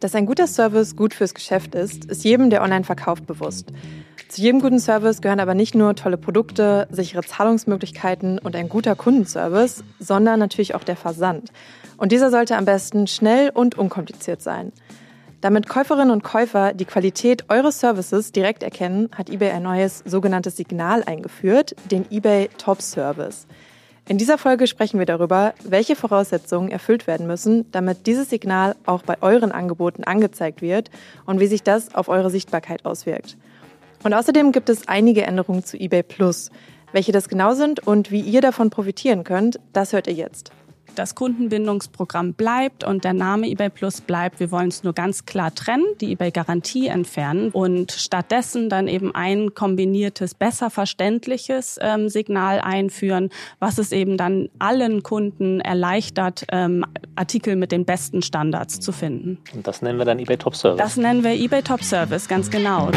Dass ein guter Service gut fürs Geschäft ist, ist jedem, der online verkauft, bewusst. Zu jedem guten Service gehören aber nicht nur tolle Produkte, sichere Zahlungsmöglichkeiten und ein guter Kundenservice, sondern natürlich auch der Versand. Und dieser sollte am besten schnell und unkompliziert sein. Damit Käuferinnen und Käufer die Qualität eures Services direkt erkennen, hat eBay ein neues sogenanntes Signal eingeführt, den eBay Top Service. In dieser Folge sprechen wir darüber, welche Voraussetzungen erfüllt werden müssen, damit dieses Signal auch bei euren Angeboten angezeigt wird und wie sich das auf eure Sichtbarkeit auswirkt. Und außerdem gibt es einige Änderungen zu eBay Plus. Welche das genau sind und wie ihr davon profitieren könnt, das hört ihr jetzt das Kundenbindungsprogramm bleibt und der Name eBay Plus bleibt. Wir wollen es nur ganz klar trennen, die eBay Garantie entfernen und stattdessen dann eben ein kombiniertes, besser verständliches ähm, Signal einführen, was es eben dann allen Kunden erleichtert, ähm, Artikel mit den besten Standards zu finden. Und das nennen wir dann eBay Top Service. Das nennen wir eBay Top Service, ganz genau.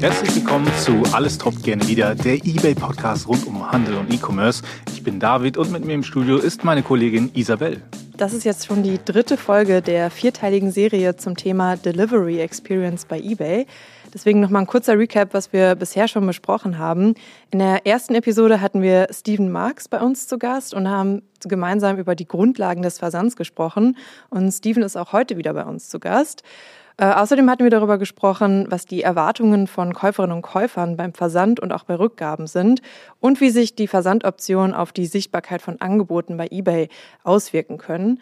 Herzlich willkommen zu Alles Top gerne wieder, der eBay-Podcast rund um Handel und E-Commerce. Ich bin David und mit mir im Studio ist meine Kollegin Isabel. Das ist jetzt schon die dritte Folge der vierteiligen Serie zum Thema Delivery Experience bei eBay. Deswegen nochmal ein kurzer Recap, was wir bisher schon besprochen haben. In der ersten Episode hatten wir Steven Marks bei uns zu Gast und haben gemeinsam über die Grundlagen des Versands gesprochen. Und Steven ist auch heute wieder bei uns zu Gast. Äh, außerdem hatten wir darüber gesprochen, was die Erwartungen von Käuferinnen und Käufern beim Versand und auch bei Rückgaben sind und wie sich die Versandoptionen auf die Sichtbarkeit von Angeboten bei eBay auswirken können.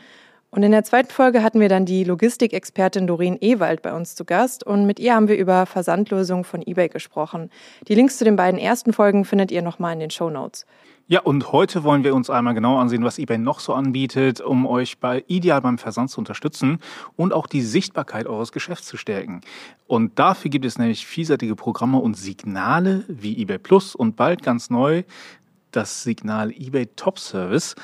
Und in der zweiten Folge hatten wir dann die Logistikexpertin Doreen Ewald bei uns zu Gast und mit ihr haben wir über Versandlösungen von eBay gesprochen. Die Links zu den beiden ersten Folgen findet ihr nochmal in den Show Notes. Ja, und heute wollen wir uns einmal genau ansehen, was eBay noch so anbietet, um euch bei ideal beim Versand zu unterstützen und auch die Sichtbarkeit eures Geschäfts zu stärken. Und dafür gibt es nämlich vielseitige Programme und Signale wie eBay Plus und bald ganz neu das Signal eBay Top Service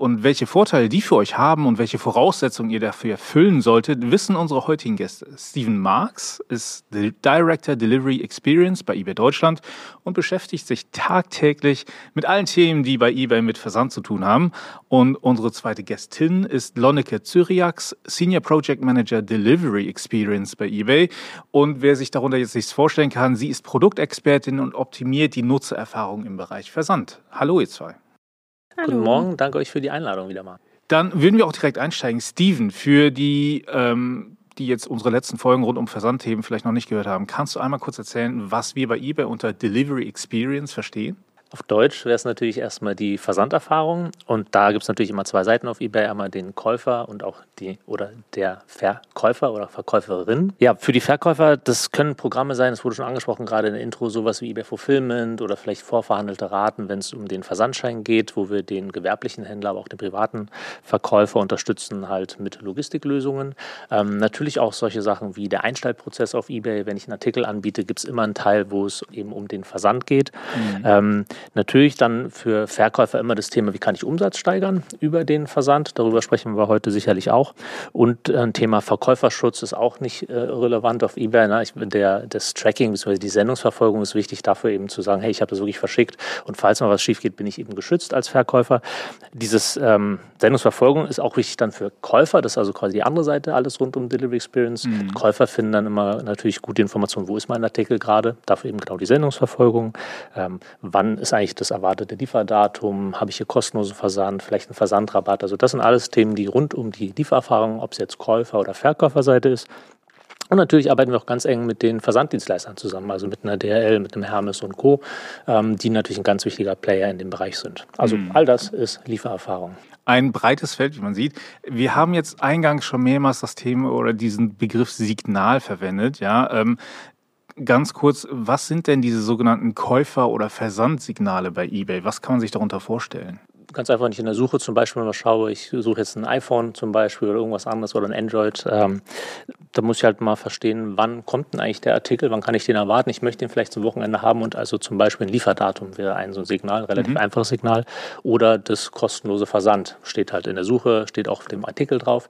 und welche Vorteile die für euch haben und welche Voraussetzungen ihr dafür erfüllen solltet, wissen unsere heutigen Gäste. Steven Marks ist Director Delivery Experience bei eBay Deutschland und beschäftigt sich tagtäglich mit allen Themen, die bei eBay mit Versand zu tun haben. Und unsere zweite Gästin ist Lonneke Zyriax, Senior Project Manager Delivery Experience bei eBay. Und wer sich darunter jetzt nichts vorstellen kann, sie ist Produktexpertin und optimiert die Nutzererfahrung im Bereich Versand. Hallo ihr zwei. Hallo. Guten Morgen, danke euch für die Einladung wieder mal. Dann würden wir auch direkt einsteigen. Steven, für die, ähm, die jetzt unsere letzten Folgen rund um Versandthemen vielleicht noch nicht gehört haben, kannst du einmal kurz erzählen, was wir bei eBay unter Delivery Experience verstehen? Auf Deutsch wäre es natürlich erstmal die Versanderfahrung und da gibt es natürlich immer zwei Seiten auf eBay, einmal den Käufer und auch die oder der Verkäufer oder Verkäuferin. Ja, für die Verkäufer, das können Programme sein, das wurde schon angesprochen gerade in der Intro, sowas wie eBay Fulfillment oder vielleicht vorverhandelte Raten, wenn es um den Versandschein geht, wo wir den gewerblichen Händler, aber auch den privaten Verkäufer unterstützen halt mit Logistiklösungen. Ähm, natürlich auch solche Sachen wie der Einstellprozess auf eBay. Wenn ich einen Artikel anbiete, gibt es immer einen Teil, wo es eben um den Versand geht. Mhm. Ähm, Natürlich dann für Verkäufer immer das Thema, wie kann ich Umsatz steigern über den Versand. Darüber sprechen wir heute sicherlich auch. Und äh, ein Thema Verkäuferschutz ist auch nicht äh, relevant auf eBay. Ne? Ich, der, das Tracking bzw. die Sendungsverfolgung ist wichtig, dafür eben zu sagen, hey, ich habe das wirklich verschickt und falls mal was schief geht, bin ich eben geschützt als Verkäufer. Dieses ähm, Sendungsverfolgung ist auch wichtig dann für Käufer. Das ist also quasi die andere Seite, alles rund um Delivery Experience. Mhm. Käufer finden dann immer natürlich gute Informationen, wo ist mein Artikel gerade. Dafür eben genau die Sendungsverfolgung. Ähm, wann ist ist eigentlich das erwartete Lieferdatum? Habe ich hier kostenlosen Versand, vielleicht einen Versandrabatt? Also das sind alles Themen, die rund um die Liefererfahrung, ob es jetzt Käufer- oder Verkäuferseite ist, und natürlich arbeiten wir auch ganz eng mit den Versanddienstleistern zusammen, also mit einer DHL, mit einem Hermes und Co., ähm, die natürlich ein ganz wichtiger Player in dem Bereich sind. Also mhm. all das ist Liefererfahrung. Ein breites Feld, wie man sieht. Wir haben jetzt eingangs schon mehrmals das Thema oder diesen Begriff Signal verwendet. Ja, ähm, ganz kurz, was sind denn diese sogenannten Käufer- oder Versandsignale bei eBay? Was kann man sich darunter vorstellen? Ganz einfach nicht in der Suche zum Beispiel mal schaue, ich suche jetzt ein iPhone zum Beispiel oder irgendwas anderes oder ein Android, ähm, da muss ich halt mal verstehen, wann kommt denn eigentlich der Artikel, wann kann ich den erwarten. Ich möchte den vielleicht zum Wochenende haben und also zum Beispiel ein Lieferdatum wäre ein so ein Signal, relativ mhm. einfaches Signal. Oder das kostenlose Versand steht halt in der Suche, steht auch auf dem Artikel drauf.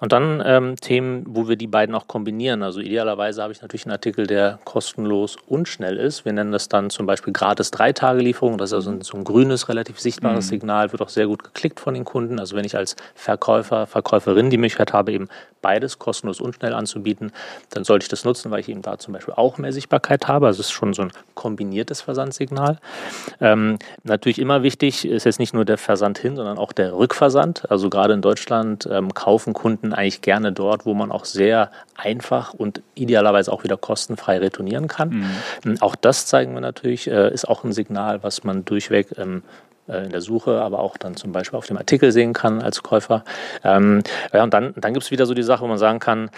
Und dann ähm, Themen, wo wir die beiden auch kombinieren. Also idealerweise habe ich natürlich einen Artikel, der kostenlos und schnell ist. Wir nennen das dann zum Beispiel gratis Drei-Tage-Lieferung. Das ist also ein, so ein grünes, relativ sichtbares mhm. Signal, wird auch sehr gut geklickt von den Kunden. Also wenn ich als Verkäufer, Verkäuferin die Möglichkeit habe, eben beides kostenlos und schnell anzubieten, dann sollte ich das nutzen, weil ich eben da zum Beispiel auch mehr Sichtbarkeit habe. Also es ist schon so ein kombiniertes Versandsignal. Ähm, natürlich immer wichtig ist jetzt nicht nur der Versand hin, sondern auch der Rückversand. Also gerade in Deutschland ähm, kaufen Kunden eigentlich gerne dort, wo man auch sehr einfach und idealerweise auch wieder kostenfrei retournieren kann. Mhm. Auch das zeigen wir natürlich, äh, ist auch ein Signal, was man durchweg ähm, äh, in der Suche, aber auch dann zum Beispiel auf dem Artikel sehen kann als Käufer. Ähm, ja, und dann, dann gibt es wieder so die Sache, wo man sagen kann,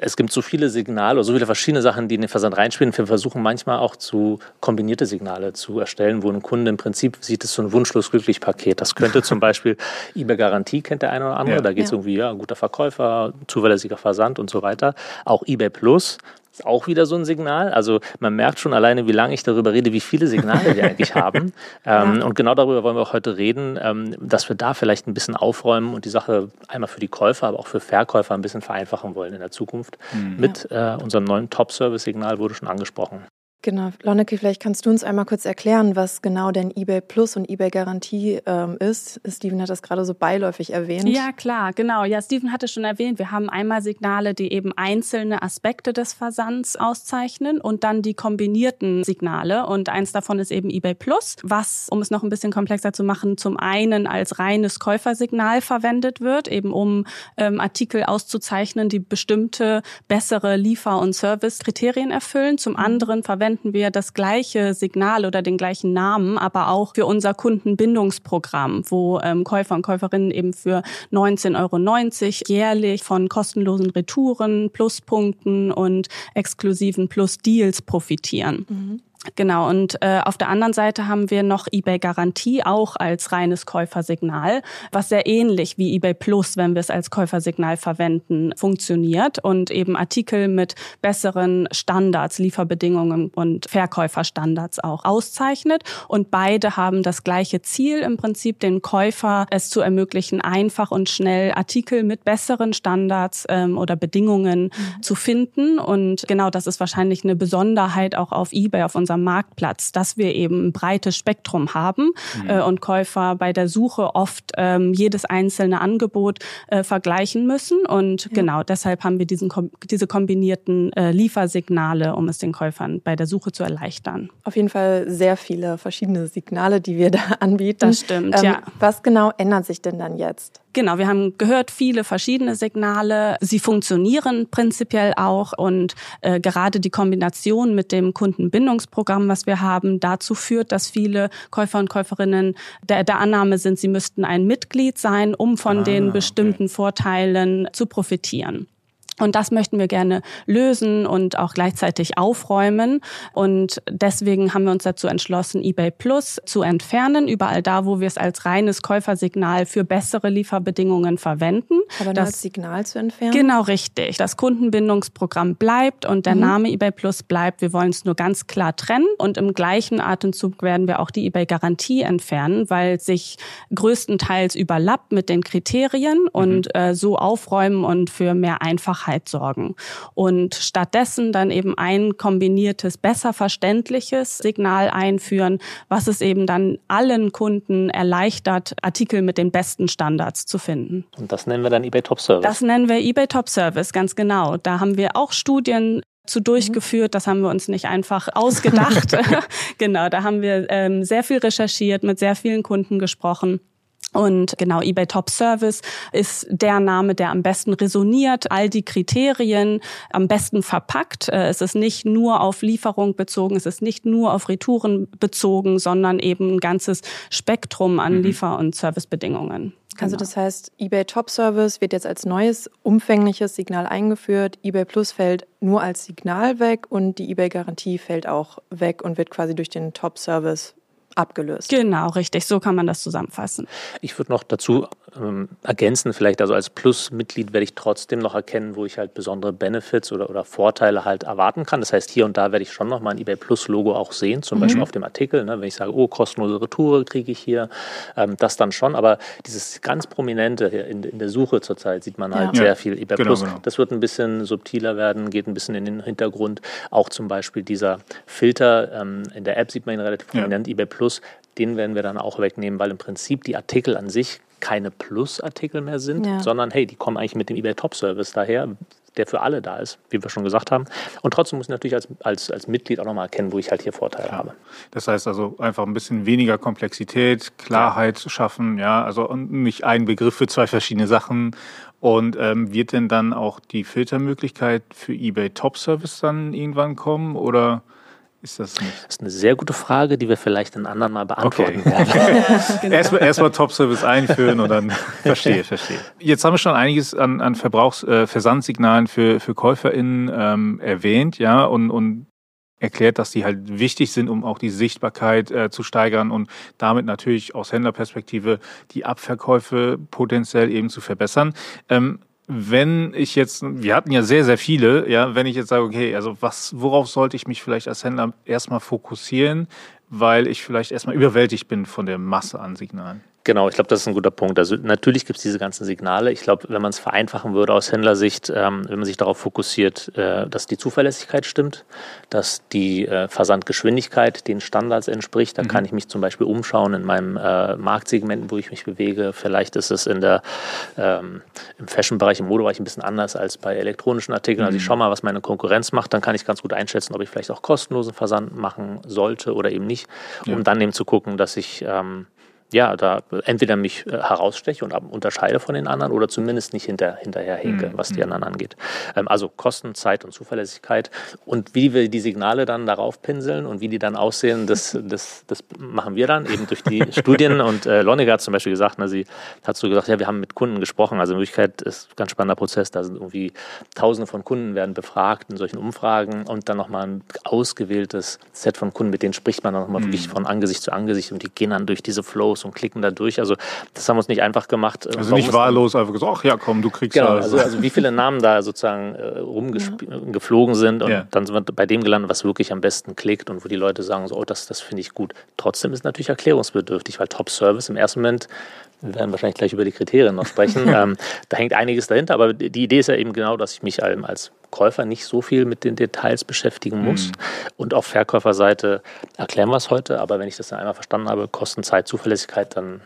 es gibt so viele Signale oder so viele verschiedene Sachen, die in den Versand reinspielen. Wir versuchen manchmal auch zu kombinierte Signale zu erstellen, wo ein Kunde im Prinzip sieht, es so ein wunschlos glücklich Paket. Das könnte zum Beispiel eBay Garantie kennt der eine oder andere. Ja. Da geht es ja. irgendwie, ja, guter Verkäufer, zuverlässiger Versand und so weiter. Auch eBay Plus ist auch wieder so ein Signal. Also man merkt schon alleine, wie lange ich darüber rede, wie viele Signale wir eigentlich haben. Ähm, ja. Und genau darüber wollen wir auch heute reden, ähm, dass wir da vielleicht ein bisschen aufräumen und die Sache einmal für die Käufer, aber auch für Verkäufer ein bisschen vereinfachen wollen in der Zukunft. Mhm. Mit äh, unserem neuen Top-Service-Signal wurde schon angesprochen. Genau, Lonneke, vielleicht kannst du uns einmal kurz erklären, was genau denn eBay Plus und eBay Garantie ähm, ist. Steven hat das gerade so beiläufig erwähnt. Ja, klar, genau. Ja, Steven hatte schon erwähnt, wir haben einmal Signale, die eben einzelne Aspekte des Versands auszeichnen und dann die kombinierten Signale. Und eins davon ist eben eBay Plus, was, um es noch ein bisschen komplexer zu machen, zum einen als reines Käufersignal verwendet wird, eben um ähm, Artikel auszuzeichnen, die bestimmte bessere Liefer- und Servicekriterien erfüllen. Zum mhm. anderen verwendet verwenden wir das gleiche Signal oder den gleichen Namen, aber auch für unser Kundenbindungsprogramm, wo ähm, Käufer und Käuferinnen eben für 19,90 Euro jährlich von kostenlosen Retouren, Pluspunkten und exklusiven Plus-Deals profitieren. Mhm. Genau, und äh, auf der anderen Seite haben wir noch eBay Garantie auch als reines Käufersignal, was sehr ähnlich wie eBay Plus, wenn wir es als Käufersignal verwenden, funktioniert und eben Artikel mit besseren Standards, Lieferbedingungen und Verkäuferstandards auch auszeichnet. Und beide haben das gleiche Ziel, im Prinzip den Käufer es zu ermöglichen, einfach und schnell Artikel mit besseren Standards ähm, oder Bedingungen mhm. zu finden. Und genau das ist wahrscheinlich eine Besonderheit auch auf eBay, auf unserer unserem Marktplatz, dass wir eben ein breites Spektrum haben mhm. äh, und Käufer bei der Suche oft ähm, jedes einzelne Angebot äh, vergleichen müssen. Und ja. genau deshalb haben wir diesen, diese kombinierten äh, Liefersignale, um es den Käufern bei der Suche zu erleichtern. Auf jeden Fall sehr viele verschiedene Signale, die wir da anbieten. Das stimmt, ähm, ja. Was genau ändert sich denn dann jetzt? Genau, wir haben gehört, viele verschiedene Signale. Sie funktionieren prinzipiell auch und äh, gerade die Kombination mit dem Kundenbindungsprogramm, was wir haben, dazu führt, dass viele Käufer und Käuferinnen der, der Annahme sind, sie müssten ein Mitglied sein, um von ah, den bestimmten okay. Vorteilen zu profitieren. Und das möchten wir gerne lösen und auch gleichzeitig aufräumen. Und deswegen haben wir uns dazu entschlossen, eBay Plus zu entfernen, überall da, wo wir es als reines Käufersignal für bessere Lieferbedingungen verwenden. Aber das als Signal zu entfernen? Genau richtig. Das Kundenbindungsprogramm bleibt und der mhm. Name eBay Plus bleibt. Wir wollen es nur ganz klar trennen. Und im gleichen Atemzug werden wir auch die eBay Garantie entfernen, weil sich größtenteils überlappt mit den Kriterien mhm. und äh, so aufräumen und für mehr Einfachheit Klarheit sorgen und stattdessen dann eben ein kombiniertes, besser verständliches Signal einführen, was es eben dann allen Kunden erleichtert, Artikel mit den besten Standards zu finden. Und das nennen wir dann eBay Top Service. Das nennen wir eBay Top Service, ganz genau. Da haben wir auch Studien zu durchgeführt. Das haben wir uns nicht einfach ausgedacht. genau, da haben wir ähm, sehr viel recherchiert, mit sehr vielen Kunden gesprochen. Und genau, eBay Top Service ist der Name, der am besten resoniert, all die Kriterien am besten verpackt. Äh, es ist nicht nur auf Lieferung bezogen, es ist nicht nur auf Retouren bezogen, sondern eben ein ganzes Spektrum an mhm. Liefer- und Servicebedingungen. Genau. Also das heißt, eBay Top Service wird jetzt als neues umfängliches Signal eingeführt. eBay Plus fällt nur als Signal weg und die eBay Garantie fällt auch weg und wird quasi durch den Top Service abgelöst. Genau, richtig. So kann man das zusammenfassen. Ich würde noch dazu ähm, ergänzen vielleicht, also als Plus-Mitglied werde ich trotzdem noch erkennen, wo ich halt besondere Benefits oder, oder Vorteile halt erwarten kann. Das heißt, hier und da werde ich schon noch mal ein eBay Plus-Logo auch sehen, zum mhm. Beispiel auf dem Artikel, ne, wenn ich sage, oh, kostenlose Retour kriege ich hier, ähm, das dann schon. Aber dieses ganz Prominente in, in der Suche zurzeit sieht man halt ja. sehr viel eBay genau, Plus. Genau. Das wird ein bisschen subtiler werden, geht ein bisschen in den Hintergrund. Auch zum Beispiel dieser Filter, ähm, in der App sieht man ihn relativ prominent, ja. eBay Plus, den werden wir dann auch wegnehmen, weil im Prinzip die Artikel an sich keine Plus-Artikel mehr sind, ja. sondern hey, die kommen eigentlich mit dem eBay Top Service daher, der für alle da ist, wie wir schon gesagt haben. Und trotzdem muss ich natürlich als, als, als Mitglied auch nochmal erkennen, wo ich halt hier Vorteile ja. habe. Das heißt also einfach ein bisschen weniger Komplexität, Klarheit ja. schaffen, ja, also nicht ein Begriff für zwei verschiedene Sachen. Und ähm, wird denn dann auch die Filtermöglichkeit für eBay Top Service dann irgendwann kommen oder? Ist das nicht? Das ist eine sehr gute Frage, die wir vielleicht einen anderen Mal beantworten okay. werden. genau. Erstmal erst Top-Service einführen und dann verstehe, verstehe. Jetzt haben wir schon einiges an, an Verbrauchs-, äh, Versandsignalen für, für KäuferInnen ähm, erwähnt, ja, und, und erklärt, dass die halt wichtig sind, um auch die Sichtbarkeit äh, zu steigern und damit natürlich aus Händlerperspektive die Abverkäufe potenziell eben zu verbessern. Ähm, wenn ich jetzt, wir hatten ja sehr, sehr viele, ja, wenn ich jetzt sage, okay, also was, worauf sollte ich mich vielleicht als Händler erstmal fokussieren, weil ich vielleicht erstmal überwältigt bin von der Masse an Signalen? Genau, ich glaube, das ist ein guter Punkt. Also natürlich gibt es diese ganzen Signale. Ich glaube, wenn man es vereinfachen würde aus Händlersicht, ähm, wenn man sich darauf fokussiert, äh, dass die Zuverlässigkeit stimmt, dass die äh, Versandgeschwindigkeit den Standards entspricht, dann mhm. kann ich mich zum Beispiel umschauen in meinem äh, Marktsegment, wo ich mich bewege. Vielleicht ist es in der, ähm, im Fashion-Bereich, im Modebereich ein bisschen anders als bei elektronischen Artikeln. Mhm. Also ich mhm. schaue mal, was meine Konkurrenz macht, dann kann ich ganz gut einschätzen, ob ich vielleicht auch kostenlosen Versand machen sollte oder eben nicht, um ja. dann eben zu gucken, dass ich ähm, ja, da entweder mich äh, heraussteche und unterscheide von den anderen oder zumindest nicht hinter, hinterherhinke, mhm. was die anderen angeht. Ähm, also Kosten, Zeit und Zuverlässigkeit. Und wie wir die Signale dann darauf pinseln und wie die dann aussehen, das, das, das machen wir dann eben durch die Studien. Und äh, Loniger hat zum Beispiel gesagt, na, sie hat so gesagt, ja, wir haben mit Kunden gesprochen. Also in Wirklichkeit ist ein ganz spannender Prozess. Da sind irgendwie Tausende von Kunden werden befragt in solchen Umfragen und dann nochmal ein ausgewähltes Set von Kunden, mit denen spricht man dann nochmal mhm. wirklich von Angesicht zu Angesicht und die gehen dann durch diese Flows und klicken da durch. Also das haben wir uns nicht einfach gemacht. Also Warum nicht wahllos einfach gesagt, ach ja, komm, du kriegst genau, also, also wie viele Namen da sozusagen äh, rumgeflogen ja. sind und ja. dann sind wir bei dem gelandet, was wirklich am besten klickt und wo die Leute sagen, so, oh, das, das finde ich gut. Trotzdem ist natürlich erklärungsbedürftig, weil Top Service im ersten Moment wir werden wahrscheinlich gleich über die Kriterien noch sprechen. ähm, da hängt einiges dahinter, aber die Idee ist ja eben genau, dass ich mich als Käufer nicht so viel mit den Details beschäftigen muss. Mhm. Und auf Verkäuferseite erklären wir es heute, aber wenn ich das dann einmal verstanden habe, Kosten, Zeit, Zuverlässigkeit, dann,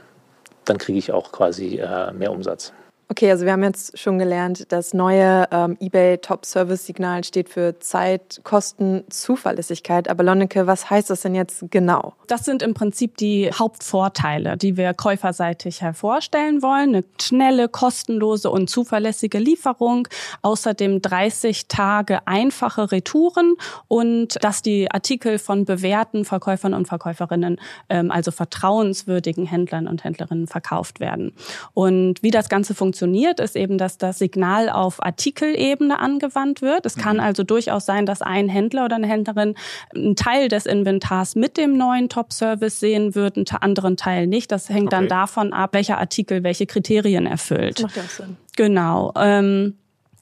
dann kriege ich auch quasi äh, mehr Umsatz. Okay, also wir haben jetzt schon gelernt, das neue ähm, eBay Top Service Signal steht für Zeit, Kosten, Zuverlässigkeit. Aber Lonneke, was heißt das denn jetzt genau? Das sind im Prinzip die Hauptvorteile, die wir käuferseitig hervorstellen wollen. Eine schnelle, kostenlose und zuverlässige Lieferung. Außerdem 30 Tage einfache Retouren und dass die Artikel von bewährten Verkäufern und Verkäuferinnen, ähm, also vertrauenswürdigen Händlern und Händlerinnen verkauft werden. Und wie das Ganze funktioniert, funktioniert, ist eben, dass das Signal auf Artikelebene angewandt wird. Es kann mhm. also durchaus sein, dass ein Händler oder eine Händlerin einen Teil des Inventars mit dem neuen Top-Service sehen wird, einen anderen Teil nicht. Das hängt okay. dann davon ab, welcher Artikel welche Kriterien erfüllt. Das macht ja Sinn. Genau. Ähm,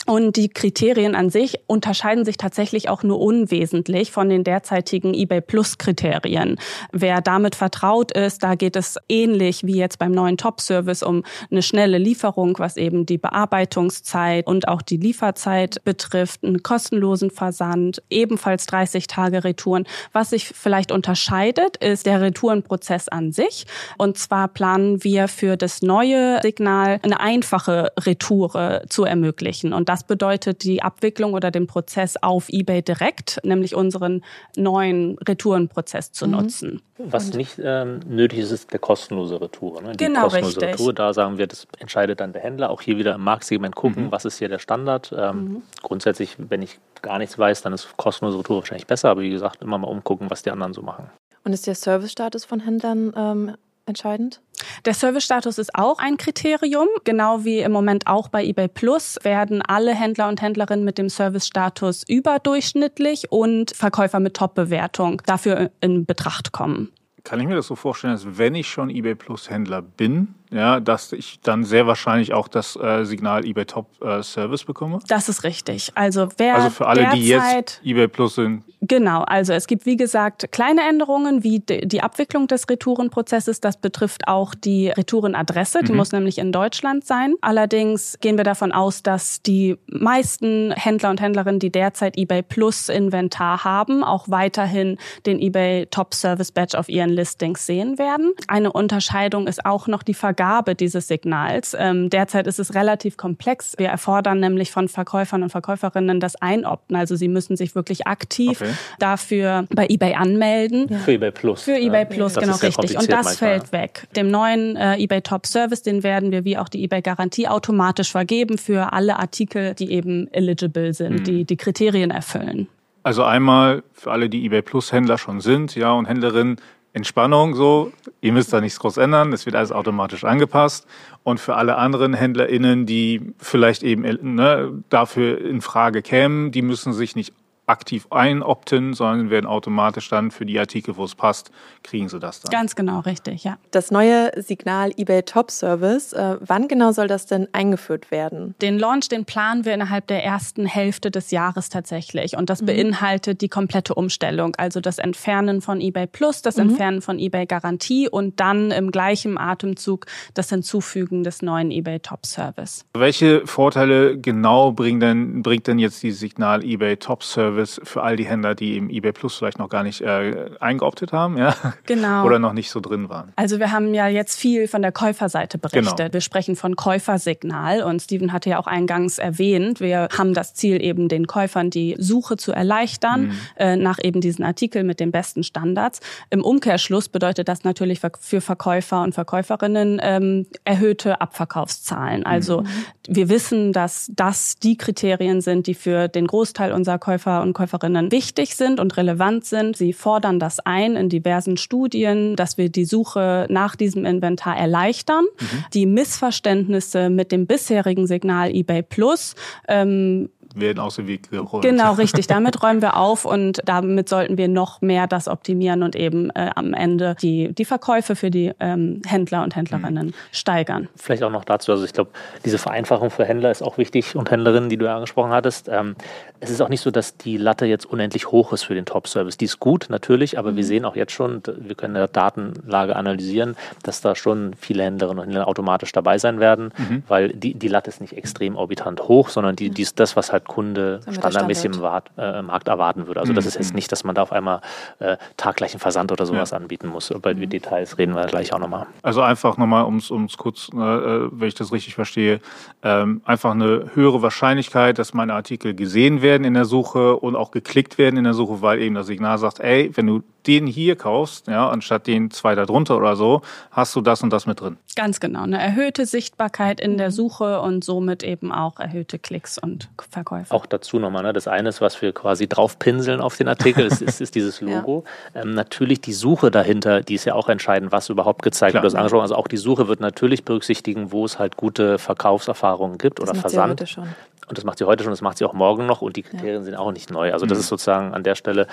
und die Kriterien an sich unterscheiden sich tatsächlich auch nur unwesentlich von den derzeitigen eBay Plus Kriterien. Wer damit vertraut ist, da geht es ähnlich wie jetzt beim neuen Top Service um eine schnelle Lieferung, was eben die Bearbeitungszeit und auch die Lieferzeit betrifft, einen kostenlosen Versand, ebenfalls 30 Tage Retouren. Was sich vielleicht unterscheidet, ist der Retourenprozess an sich. Und zwar planen wir für das neue Signal eine einfache Retoure zu ermöglichen. Und das bedeutet die Abwicklung oder den Prozess auf eBay direkt, nämlich unseren neuen Retourenprozess zu mhm. nutzen. Was Und nicht ähm, nötig ist, ist der kostenlose Retour. Ne? Die genau, kostenlose richtig. Retour, da sagen wir, das entscheidet dann der Händler. Auch hier wieder im Marktsegment gucken, mhm. was ist hier der Standard. Ähm, mhm. Grundsätzlich, wenn ich gar nichts weiß, dann ist kostenlose Retour wahrscheinlich besser. Aber wie gesagt, immer mal umgucken, was die anderen so machen. Und ist der Servicestatus von Händlern ähm, entscheidend? Der Servicestatus ist auch ein Kriterium. Genau wie im Moment auch bei eBay Plus werden alle Händler und Händlerinnen mit dem Servicestatus überdurchschnittlich und Verkäufer mit Top-Bewertung dafür in Betracht kommen. kann ich mir das so vorstellen, dass wenn ich schon eBay Plus Händler bin, ja, dass ich dann sehr wahrscheinlich auch das äh, Signal eBay Top äh, Service bekomme? Das ist richtig. Also wer Also für alle, derzeit, die jetzt eBay Plus sind. Genau, also es gibt wie gesagt kleine Änderungen wie die Abwicklung des Retourenprozesses. Das betrifft auch die Retourenadresse, die mhm. muss nämlich in Deutschland sein. Allerdings gehen wir davon aus, dass die meisten Händler und Händlerinnen, die derzeit eBay Plus Inventar haben, auch weiterhin den eBay Top Service Badge auf ihren Listings sehen werden. Eine Unterscheidung ist auch noch die Vergabe dieses Signals. Ähm, derzeit ist es relativ komplex. Wir erfordern nämlich von Verkäufern und Verkäuferinnen das Einopten. Also sie müssen sich wirklich aktiv okay. dafür bei eBay anmelden. Ja. Für eBay Plus. Für eBay Plus, genau richtig. Und das manchmal. fällt weg. Dem neuen äh, eBay Top Service, den werden wir wie auch die eBay Garantie automatisch vergeben für alle Artikel, die eben eligible sind, mhm. die die Kriterien erfüllen. Also einmal für alle, die eBay Plus Händler schon sind, ja, und Händlerinnen, Entspannung so. Ihr müsst da nichts groß ändern. Es wird alles automatisch angepasst. Und für alle anderen HändlerInnen, die vielleicht eben ne, dafür in Frage kämen, die müssen sich nicht aktiv einopten, sondern werden automatisch dann für die Artikel, wo es passt, kriegen sie das dann. Ganz genau, richtig, ja. Das neue Signal eBay Top Service, äh, wann genau soll das denn eingeführt werden? Den Launch, den planen wir innerhalb der ersten Hälfte des Jahres tatsächlich. Und das mhm. beinhaltet die komplette Umstellung, also das Entfernen von eBay Plus, das mhm. Entfernen von eBay Garantie und dann im gleichen Atemzug das Hinzufügen des neuen eBay Top Service. Welche Vorteile genau bringt denn, bringt denn jetzt die Signal eBay Top Service Service für all die Händler, die im eBay Plus vielleicht noch gar nicht äh, eingeoptet haben, ja? Genau. Oder noch nicht so drin waren. Also wir haben ja jetzt viel von der Käuferseite berichtet. Genau. Wir sprechen von Käufersignal und Steven hatte ja auch eingangs erwähnt, wir haben das Ziel eben den Käufern die Suche zu erleichtern mhm. äh, nach eben diesen Artikeln mit den besten Standards. Im Umkehrschluss bedeutet das natürlich für Verkäufer und Verkäuferinnen ähm, erhöhte Abverkaufszahlen. Also mhm. wir wissen, dass das die Kriterien sind, die für den Großteil unserer Käufer und Käuferinnen wichtig sind und relevant sind. Sie fordern das ein in diversen Studien, dass wir die Suche nach diesem Inventar erleichtern. Mhm. Die Missverständnisse mit dem bisherigen Signal eBay Plus ähm, werden aus dem Weg geräumt. Genau, richtig. Damit räumen wir auf und damit sollten wir noch mehr das optimieren und eben äh, am Ende die, die Verkäufe für die ähm, Händler und Händlerinnen mhm. steigern. Vielleicht auch noch dazu, also ich glaube, diese Vereinfachung für Händler ist auch wichtig und Händlerinnen, die du ja angesprochen hattest. Ähm, es ist auch nicht so, dass die Latte jetzt unendlich hoch ist für den Top-Service. Die ist gut, natürlich, aber mhm. wir sehen auch jetzt schon, wir können in der Datenlage analysieren, dass da schon viele Händlerinnen und Händler automatisch dabei sein werden, mhm. weil die, die Latte ist nicht extrem orbitant hoch, sondern die, die ist das, was halt Kunde standardmäßig im Wart, äh, Markt erwarten würde. Also mhm. das ist jetzt nicht, dass man da auf einmal äh, taggleichen Versand oder sowas ja. anbieten muss. Über die mhm. Details reden wir gleich auch nochmal. Also einfach nochmal, um es kurz, äh, wenn ich das richtig verstehe, ähm, einfach eine höhere Wahrscheinlichkeit, dass meine Artikel gesehen werden in der Suche und auch geklickt werden in der Suche, weil eben das Signal sagt, ey, wenn du den hier kaufst, ja, anstatt den zwei da drunter oder so, hast du das und das mit drin. Ganz genau. Eine erhöhte Sichtbarkeit in der Suche und somit eben auch erhöhte Klicks und Verkäufe. Auch dazu nochmal, ne? das eine ist, was wir quasi draufpinseln auf den Artikel, ist, ist, ist dieses Logo. Ja. Ähm, natürlich die Suche dahinter, die ist ja auch entscheidend, was überhaupt gezeigt Klar. wird. Das angesprochen. Also auch die Suche wird natürlich berücksichtigen, wo es halt gute Verkaufserfahrungen gibt das oder Versand. Sie heute schon. Und das macht sie heute schon, das macht sie auch morgen noch und die Kriterien ja. sind auch nicht neu. Also das mhm. ist sozusagen an der Stelle,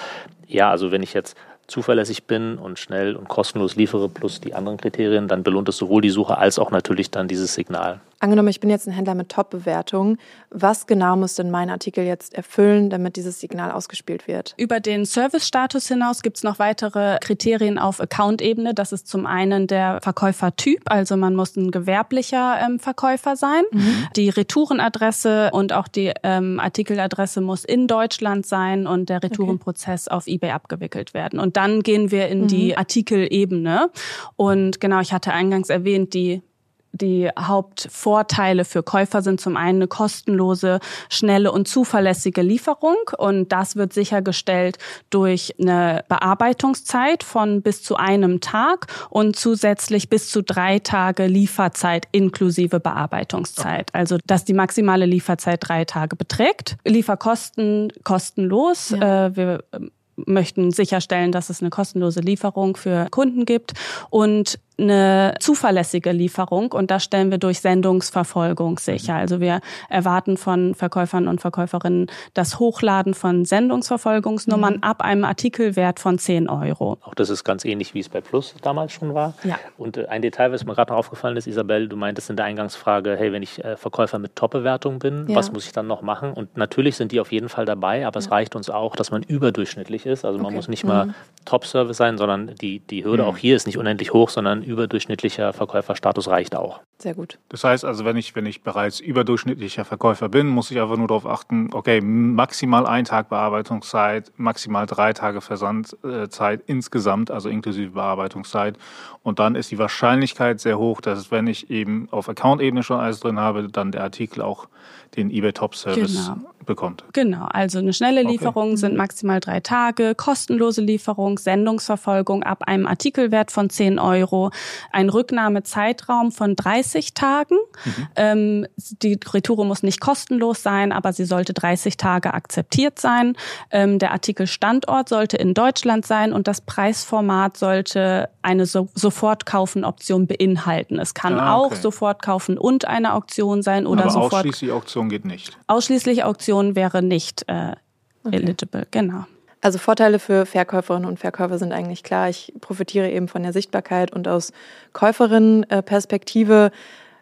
ja, also wenn ich jetzt zuverlässig bin und schnell und kostenlos liefere, plus die anderen Kriterien, dann belohnt es sowohl die Suche als auch natürlich dann dieses Signal. Angenommen, ich bin jetzt ein Händler mit Top-Bewertungen. Was genau muss denn mein Artikel jetzt erfüllen, damit dieses Signal ausgespielt wird? Über den Service-Status hinaus gibt es noch weitere Kriterien auf Account-Ebene. Das ist zum einen der Verkäufertyp, also man muss ein gewerblicher ähm, Verkäufer sein. Mhm. Die Retourenadresse und auch die ähm, Artikeladresse muss in Deutschland sein und der Retourenprozess okay. auf eBay abgewickelt werden. Und dann gehen wir in mhm. die Artikelebene. Und genau, ich hatte eingangs erwähnt, die die Hauptvorteile für Käufer sind zum einen eine kostenlose, schnelle und zuverlässige Lieferung. Und das wird sichergestellt durch eine Bearbeitungszeit von bis zu einem Tag und zusätzlich bis zu drei Tage Lieferzeit inklusive Bearbeitungszeit. Also, dass die maximale Lieferzeit drei Tage beträgt. Lieferkosten kostenlos. Ja. Äh, wir möchten sicherstellen, dass es eine kostenlose Lieferung für Kunden gibt und eine zuverlässige Lieferung und das stellen wir durch Sendungsverfolgung sicher. Also wir erwarten von Verkäufern und Verkäuferinnen das Hochladen von Sendungsverfolgungsnummern mhm. ab einem Artikelwert von 10 Euro. Auch das ist ganz ähnlich, wie es bei Plus damals schon war. Ja. Und äh, ein Detail, was mir gerade noch aufgefallen ist, Isabel, du meintest in der Eingangsfrage, hey, wenn ich äh, Verkäufer mit Top-Bewertung bin, ja. was muss ich dann noch machen? Und natürlich sind die auf jeden Fall dabei, aber ja. es reicht uns auch, dass man überdurchschnittlich ist. Also man okay. muss nicht mal mhm. Top-Service sein, sondern die, die Hürde mhm. auch hier ist nicht unendlich hoch, sondern überdurchschnittlicher Verkäuferstatus reicht auch. Sehr gut. Das heißt also, wenn ich, wenn ich bereits überdurchschnittlicher Verkäufer bin, muss ich einfach nur darauf achten, okay, maximal ein Tag Bearbeitungszeit, maximal drei Tage Versandzeit insgesamt, also inklusive Bearbeitungszeit. Und dann ist die Wahrscheinlichkeit sehr hoch, dass wenn ich eben auf Account-Ebene schon alles drin habe, dann der Artikel auch den eBay Top Service genau. bekommt. Genau, also eine schnelle Lieferung okay. sind maximal drei Tage, kostenlose Lieferung, Sendungsverfolgung ab einem Artikelwert von 10 Euro, ein Rücknahmezeitraum von 30 Tagen. Mhm. Ähm, die Retoure muss nicht kostenlos sein, aber sie sollte 30 Tage akzeptiert sein. Ähm, der Artikelstandort sollte in Deutschland sein und das Preisformat sollte eine so Sofortkaufen-Option beinhalten. Es kann ah, okay. auch Sofortkaufen und eine Auktion sein oder aber sofort. Ausschließlich Auktion geht nicht. Ausschließlich Auktion wäre nicht äh, okay. eligible, genau. Also Vorteile für Verkäuferinnen und Verkäufer sind eigentlich klar. Ich profitiere eben von der Sichtbarkeit und aus Käuferinnenperspektive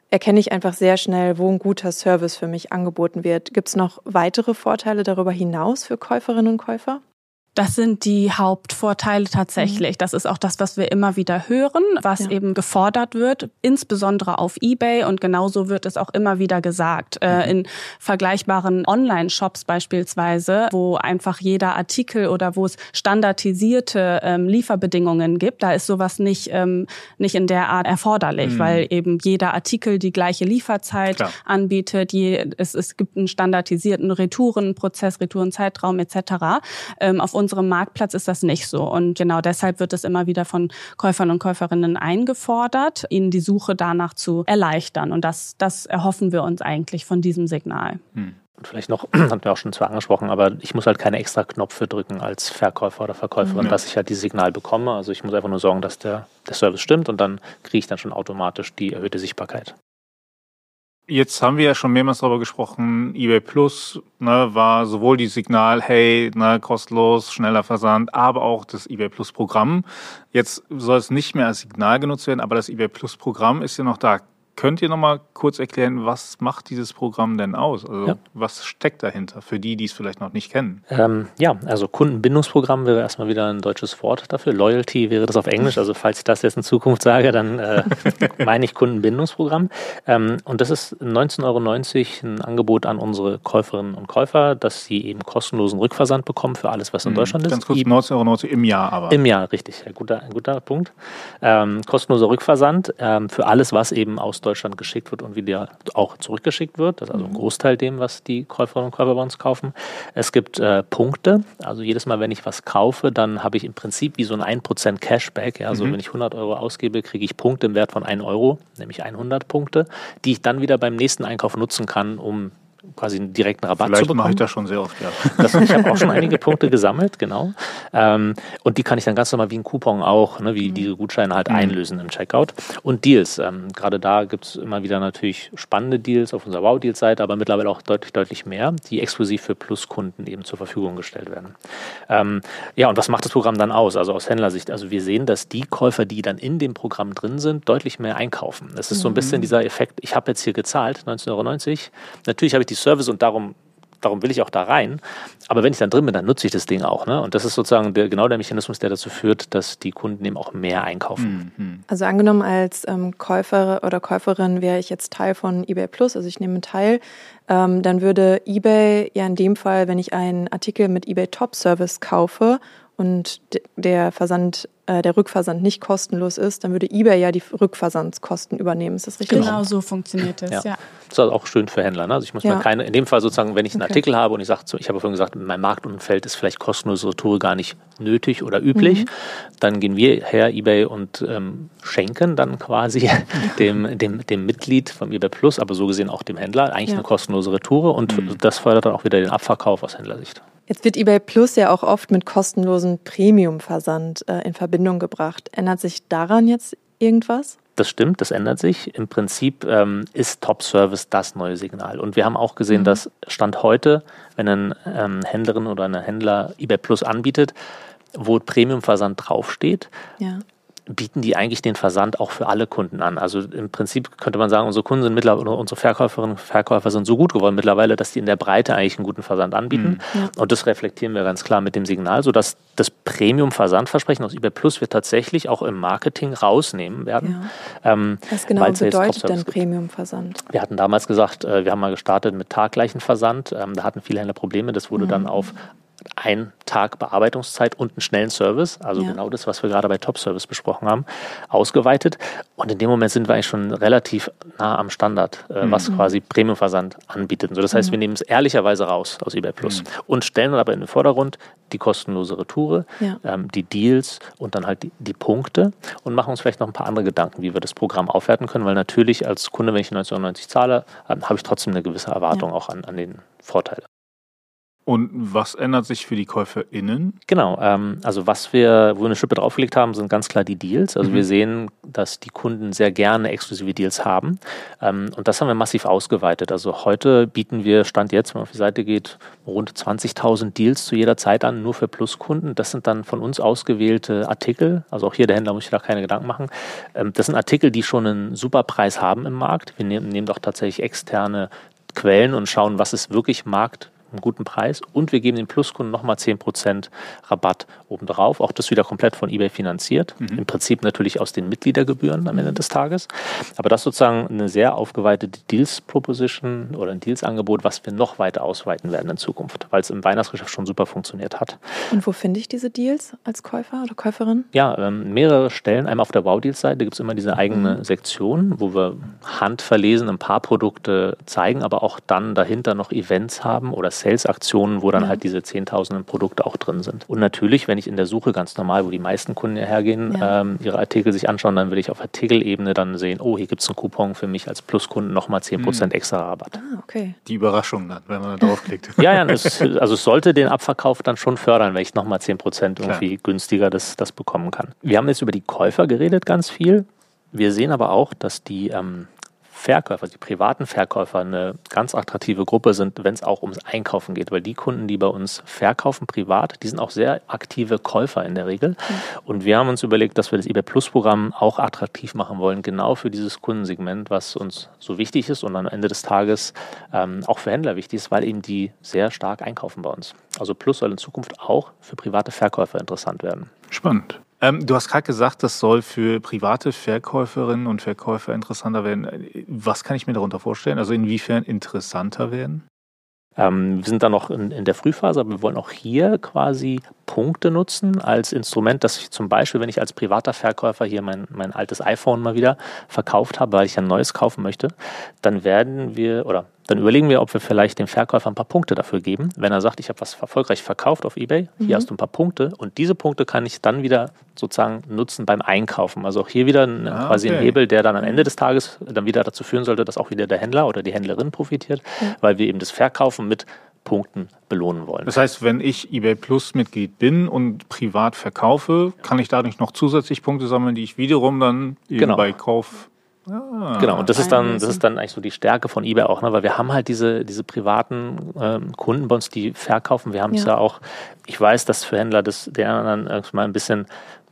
erkenne ich einfach sehr schnell, wo ein guter Service für mich angeboten wird. Gibt es noch weitere Vorteile darüber hinaus für Käuferinnen und Käufer? Das sind die Hauptvorteile tatsächlich. Mhm. Das ist auch das, was wir immer wieder hören, was ja. eben gefordert wird, insbesondere auf eBay. Und genauso wird es auch immer wieder gesagt. Äh, mhm. in vergleichbaren Online-Shops beispielsweise, wo einfach jeder Artikel oder wo es standardisierte ähm, Lieferbedingungen gibt, da ist sowas nicht, ähm, nicht in der Art erforderlich, mhm. weil eben jeder Artikel die gleiche Lieferzeit Klar. anbietet. Je, es, es gibt einen standardisierten Retourenprozess, Retourenzeitraum etc. Ähm, auf unserem Marktplatz ist das nicht so. Und genau deshalb wird es immer wieder von Käufern und Käuferinnen eingefordert, ihnen die Suche danach zu erleichtern. Und das, das erhoffen wir uns eigentlich von diesem Signal. Hm. Und vielleicht noch, hatten wir auch schon zwar angesprochen, aber ich muss halt keine extra Knöpfe drücken als Verkäufer oder Verkäuferin, mhm. dass ich halt dieses Signal bekomme. Also ich muss einfach nur sorgen, dass der, der Service stimmt und dann kriege ich dann schon automatisch die erhöhte Sichtbarkeit. Jetzt haben wir ja schon mehrmals darüber gesprochen, eBay Plus ne, war sowohl die Signal, hey, ne, kostenlos, schneller Versand, aber auch das eBay Plus Programm. Jetzt soll es nicht mehr als Signal genutzt werden, aber das eBay Plus Programm ist ja noch da. Könnt ihr noch mal kurz erklären, was macht dieses Programm denn aus? Also ja. was steckt dahinter für die, die es vielleicht noch nicht kennen? Ähm, ja, also Kundenbindungsprogramm wäre erstmal wieder ein deutsches Wort dafür. Loyalty wäre das auf Englisch. Also falls ich das jetzt in Zukunft sage, dann äh, meine ich Kundenbindungsprogramm. Ähm, und das ist 19,90 Euro ein Angebot an unsere Käuferinnen und Käufer, dass sie eben kostenlosen Rückversand bekommen für alles, was in mhm. Deutschland ist. Ganz kurz, 19,90 Euro im Jahr aber. Im Jahr, richtig. Ja, guter, ein guter Punkt. Ähm, kostenloser Rückversand ähm, für alles, was eben aus Deutschland Deutschland geschickt wird und wieder auch zurückgeschickt wird. Das ist also ein mhm. Großteil dem, was die Käuferinnen und Käufer bei uns kaufen. Es gibt äh, Punkte. Also jedes Mal, wenn ich was kaufe, dann habe ich im Prinzip wie so ein 1% Cashback. Ja, also mhm. wenn ich 100 Euro ausgebe, kriege ich Punkte im Wert von 1 Euro, nämlich 100 Punkte, die ich dann wieder beim nächsten Einkauf nutzen kann, um quasi einen direkten Rabatt Vielleicht zu bekommen. mache ich das schon sehr oft, ja. Das, ich habe auch schon einige Punkte gesammelt, genau. Ähm, und die kann ich dann ganz normal wie ein Coupon auch, ne, wie mhm. diese Gutscheine halt mhm. einlösen im Checkout. Und Deals. Ähm, Gerade da gibt es immer wieder natürlich spannende Deals auf unserer Wow-Deals-Seite, aber mittlerweile auch deutlich, deutlich mehr, die exklusiv für Pluskunden eben zur Verfügung gestellt werden. Ähm, ja, und was macht das Programm dann aus? Also aus Händlersicht. Also wir sehen, dass die Käufer, die dann in dem Programm drin sind, deutlich mehr einkaufen. Es ist so ein bisschen mhm. dieser Effekt, ich habe jetzt hier gezahlt, 19,90 Euro. Natürlich habe ich die Service und darum darum will ich auch da rein. Aber wenn ich dann drin bin, dann nutze ich das Ding auch. Ne? Und das ist sozusagen der, genau der Mechanismus, der dazu führt, dass die Kunden eben auch mehr einkaufen. Mhm. Also angenommen als ähm, Käufer oder Käuferin wäre ich jetzt Teil von eBay Plus, also ich nehme teil, ähm, dann würde eBay ja in dem Fall, wenn ich einen Artikel mit eBay Top Service kaufe und der Versand, äh, der Rückversand nicht kostenlos ist, dann würde eBay ja die Rückversandskosten übernehmen. Ist das richtig? Genau so funktioniert es, ja. ja. Das ist auch schön für Händler. Ne? Also ich muss ja. mal keine, in dem Fall sozusagen, wenn ich einen okay. Artikel habe und ich sage, ich habe vorhin gesagt, in meinem Marktumfeld ist vielleicht kostenlose Retour gar nicht nötig oder üblich, mhm. dann gehen wir her, eBay, und ähm, schenken dann quasi dem, dem, dem Mitglied vom eBay Plus, aber so gesehen auch dem Händler, eigentlich ja. eine kostenlose Retour und mhm. das fördert dann auch wieder den Abverkauf aus Händlersicht. Jetzt wird eBay Plus ja auch oft mit kostenlosen Premium-Versand äh, in Verbindung gebracht. Ändert sich daran jetzt irgendwas? Das stimmt, das ändert sich. Im Prinzip ähm, ist Top Service das neue Signal. Und wir haben auch gesehen, mhm. dass Stand heute, wenn eine ähm, Händlerin oder ein Händler eBay Plus anbietet, wo Premium-Versand draufsteht, ja bieten die eigentlich den Versand auch für alle Kunden an. Also im Prinzip könnte man sagen, unsere Kunden sind mittlerweile, unsere Verkäuferinnen und Verkäufer sind so gut geworden mittlerweile, dass die in der Breite eigentlich einen guten Versand anbieten. Mhm. Ja. Und das reflektieren wir ganz klar mit dem Signal, sodass das Premium-Versandversprechen aus eBay Plus wir tatsächlich auch im Marketing rausnehmen werden. Ja. Ähm, Was genau bedeutet denn Premium-Versand? Wir hatten damals gesagt, äh, wir haben mal gestartet mit taggleichen Versand. Ähm, da hatten viele Händler Probleme. Das wurde mhm. dann auf ein Tag Bearbeitungszeit und einen schnellen Service, also ja. genau das, was wir gerade bei Top Service besprochen haben, ausgeweitet. Und in dem Moment sind wir eigentlich schon relativ nah am Standard, äh, mhm. was quasi Premium-Versand anbietet. So, das heißt, mhm. wir nehmen es ehrlicherweise raus aus eBay Plus mhm. und stellen aber in den Vordergrund die kostenlose Retoure, ja. ähm, die Deals und dann halt die, die, Punkte und machen uns vielleicht noch ein paar andere Gedanken, wie wir das Programm aufwerten können, weil natürlich als Kunde, wenn ich 1990 zahle, habe ich trotzdem eine gewisse Erwartung ja. auch an, an den Vorteil. Und was ändert sich für die KäuferInnen? Genau, ähm, also was wir, wo wir eine Schippe draufgelegt haben, sind ganz klar die Deals. Also mhm. wir sehen, dass die Kunden sehr gerne exklusive Deals haben. Ähm, und das haben wir massiv ausgeweitet. Also heute bieten wir, Stand jetzt, wenn man auf die Seite geht, rund 20.000 Deals zu jeder Zeit an, nur für Pluskunden. Das sind dann von uns ausgewählte Artikel. Also auch hier der Händler muss sich da keine Gedanken machen. Ähm, das sind Artikel, die schon einen super Preis haben im Markt. Wir nehmen, nehmen doch tatsächlich externe Quellen und schauen, was ist wirklich Markt einen guten Preis und wir geben den Pluskunden nochmal 10% Rabatt obendrauf. Auch das wieder komplett von eBay finanziert. Mhm. Im Prinzip natürlich aus den Mitgliedergebühren am Ende des Tages. Aber das ist sozusagen eine sehr aufgeweitete Deals-Proposition oder ein Deals-Angebot, was wir noch weiter ausweiten werden in Zukunft, weil es im Weihnachtsgeschäft schon super funktioniert hat. Und wo finde ich diese Deals als Käufer oder Käuferin? Ja, ähm, mehrere Stellen. Einmal auf der Wow-Deals-Seite gibt es immer diese eigene mhm. Sektion, wo wir handverlesen ein paar Produkte zeigen, aber auch dann dahinter noch Events haben oder Sales-Aktionen, wo dann ja. halt diese zehntausenden Produkte auch drin sind. Und natürlich, wenn ich in der Suche ganz normal, wo die meisten Kunden hergehen, ja. ähm, ihre Artikel sich anschauen, dann will ich auf Artikelebene dann sehen, oh, hier gibt es einen Coupon für mich als Pluskunden nochmal 10% mhm. extra Rabatt. Ah, okay. Die Überraschung dann, wenn man da draufklickt. ja, ja, es, also es sollte den Abverkauf dann schon fördern, wenn ich nochmal 10% irgendwie Klar. günstiger das, das bekommen kann. Wir haben jetzt über die Käufer geredet ganz viel. Wir sehen aber auch, dass die ähm, Verkäufer, die privaten Verkäufer, eine ganz attraktive Gruppe sind, wenn es auch ums Einkaufen geht. Weil die Kunden, die bei uns verkaufen privat, die sind auch sehr aktive Käufer in der Regel. Mhm. Und wir haben uns überlegt, dass wir das eBay Plus Programm auch attraktiv machen wollen, genau für dieses Kundensegment, was uns so wichtig ist und am Ende des Tages ähm, auch für Händler wichtig ist, weil eben die sehr stark einkaufen bei uns. Also Plus soll in Zukunft auch für private Verkäufer interessant werden. Spannend. Ähm, du hast gerade gesagt, das soll für private Verkäuferinnen und Verkäufer interessanter werden. Was kann ich mir darunter vorstellen? Also inwiefern interessanter werden? Ähm, wir sind da noch in, in, der Frühphase, aber wir wollen auch hier quasi Punkte nutzen als Instrument, dass ich zum Beispiel, wenn ich als privater Verkäufer hier mein, mein altes iPhone mal wieder verkauft habe, weil ich ein neues kaufen möchte, dann werden wir oder dann überlegen wir, ob wir vielleicht dem Verkäufer ein paar Punkte dafür geben. Wenn er sagt, ich habe was erfolgreich verkauft auf eBay, hier mhm. hast du ein paar Punkte und diese Punkte kann ich dann wieder sozusagen nutzen beim Einkaufen. Also auch hier wieder ein, ah, quasi ein Hebel, der dann am Ende des Tages dann wieder dazu führen sollte, dass auch wieder der Händler oder die Händlerin profitiert, mhm. weil wir eben das Verkaufen mit Punkten belohnen wollen. Das heißt, wenn ich eBay Plus Mitglied bin und privat verkaufe, kann ich dadurch noch zusätzlich Punkte sammeln, die ich wiederum dann genau. bei Kauf Ah, genau, und das ist dann, das ist dann eigentlich so die Stärke von eBay auch, ne? weil wir haben halt diese, diese privaten ähm, Kunden bei uns, die verkaufen. Wir haben es ja. ja. auch, ich weiß, dass für Händler das der dann mal ein bisschen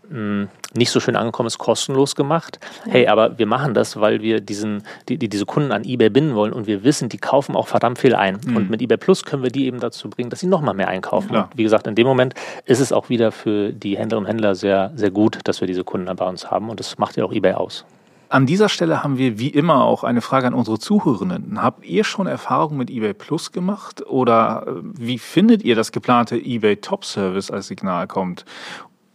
mh, hm, nicht so schön angekommen ist, kostenlos gemacht. Ja. Hey, aber wir machen das, weil wir diesen, die, die, diese Kunden an eBay binden wollen und wir wissen, die kaufen auch verdammt viel ein. Mhm. Und mit eBay Plus können wir die eben dazu bringen, dass sie nochmal mehr einkaufen. Ja. Und wie gesagt, in dem Moment ist es auch wieder für die Händlerinnen und Händler sehr, sehr gut, dass wir diese Kunden bei uns haben und das macht ja auch eBay aus. An dieser Stelle haben wir wie immer auch eine Frage an unsere Zuhörenden. Habt ihr schon Erfahrungen mit eBay Plus gemacht oder äh, wie findet ihr das geplante eBay Top Service als Signal kommt?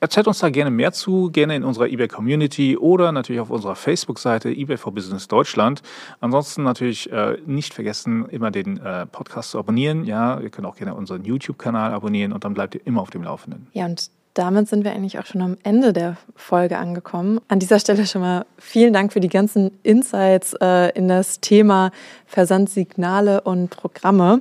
Erzählt uns da gerne mehr zu, gerne in unserer eBay Community oder natürlich auf unserer Facebook-Seite eBay for Business Deutschland. Ansonsten natürlich äh, nicht vergessen, immer den äh, Podcast zu abonnieren. Ja, ihr könnt auch gerne unseren YouTube-Kanal abonnieren und dann bleibt ihr immer auf dem Laufenden. Ja, und damit sind wir eigentlich auch schon am Ende der Folge angekommen. An dieser Stelle schon mal vielen Dank für die ganzen Insights äh, in das Thema Versandsignale und Programme.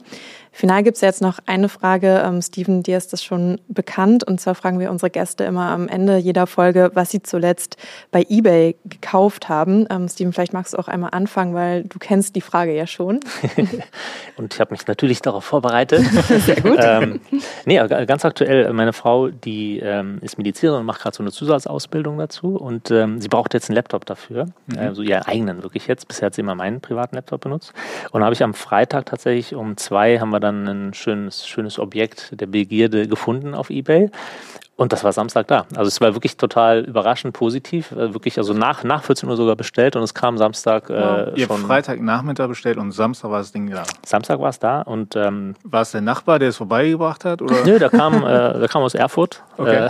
Final gibt es ja jetzt noch eine Frage. Ähm, Steven, dir ist das schon bekannt. Und zwar fragen wir unsere Gäste immer am Ende jeder Folge, was sie zuletzt bei eBay gekauft haben. Ähm, Steven, vielleicht magst du auch einmal anfangen, weil du kennst die Frage ja schon. und ich habe mich natürlich darauf vorbereitet. Sehr gut. ähm, nee, ganz aktuell, meine Frau, die ähm, ist Medizinerin und macht gerade so eine Zusatzausbildung dazu. Und ähm, sie braucht jetzt einen Laptop dafür. Mhm. Also ihren eigenen wirklich jetzt. Bisher hat sie immer meinen privaten Laptop benutzt. Und habe ich am Freitag tatsächlich um zwei haben wir dann ein schönes, schönes Objekt der Begierde gefunden auf Ebay. Und das war Samstag da. Also es war wirklich total überraschend positiv. Äh, wirklich, also nach, nach 14 Uhr sogar bestellt und es kam Samstag äh, wow. Ihr habt Freitagnachmittag bestellt und Samstag war das Ding da. Samstag war es da und ähm, war es der Nachbar, der es vorbeigebracht hat? Oder? Nö, der kam, äh, kam aus Erfurt. Okay.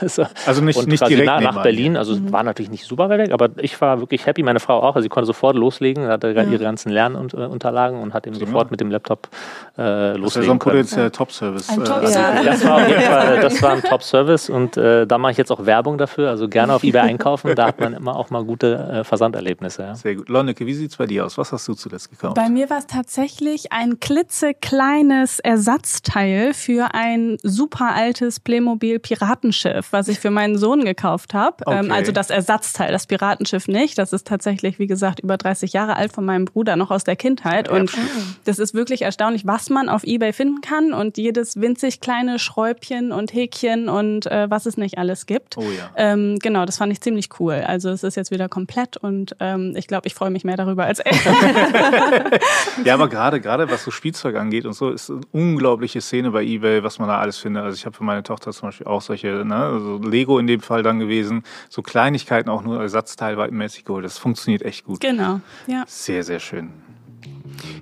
Äh, so. Also nicht, nicht direkt nach, nach Berlin. Also mhm. war natürlich nicht super weit weg, aber ich war wirklich happy. Meine Frau auch. Also sie konnte sofort loslegen, hatte ja. ihre ganzen Lernunterlagen und hat eben sofort mit dem Laptop äh, loslegen Das ist so ein potenzieller Top-Service. Ein Top äh, ja. Das war auf jeden Fall, das war ein Top-Service und äh, da mache ich jetzt auch Werbung dafür. Also gerne auf eBay einkaufen. Da hat man immer auch mal gute äh, Versanderlebnisse. Ja. Sehr gut. Lonneke, wie sieht es bei dir aus? Was hast du zuletzt gekauft? Bei mir war es tatsächlich ein klitzekleines Ersatzteil für ein super altes Playmobil Piratenschiff, was ich für meinen Sohn gekauft habe. Ähm, okay. Ähm, also das Ersatzteil, das Piratenschiff nicht. Das ist tatsächlich, wie gesagt, über 30 Jahre alt von meinem Bruder, noch aus der Kindheit. Und das ist wirklich erstaunlich, was man auf eBay finden kann und jedes winzig kleine Schräubchen und Häkchen und äh, was es nicht alles gibt. Oh ja. Ähm, genau, das fand ich ziemlich cool. Also es ist jetzt wieder komplett und ähm, ich glaube, ich freue mich mehr darüber als er. ja, aber gerade gerade was so Spielzeug angeht und so, ist eine unglaubliche Szene bei eBay, was man da alles findet. Also ich habe für meine Tochter zum Beispiel auch solche, ne, also Lego in dem Fall dann gewesen, so Kleinigkeiten auch nur ersatzteilmäßig geholt. Das funktioniert echt gut. Genau, ja. Sehr, sehr schön.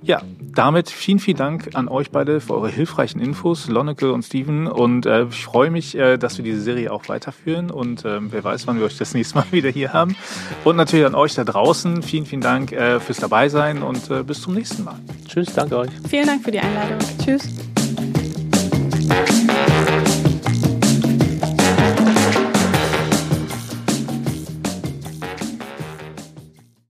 Ja, damit vielen, vielen Dank an euch beide für eure hilfreichen Infos, Lonneke und Steven. Und äh, ich freue mich, äh, dass wir diese Serie auch weiterführen. Und äh, wer weiß, wann wir euch das nächste Mal wieder hier haben. Und natürlich an euch da draußen. Vielen, vielen Dank äh, fürs Dabeisein und äh, bis zum nächsten Mal. Tschüss, danke euch. Vielen Dank für die Einladung. Tschüss.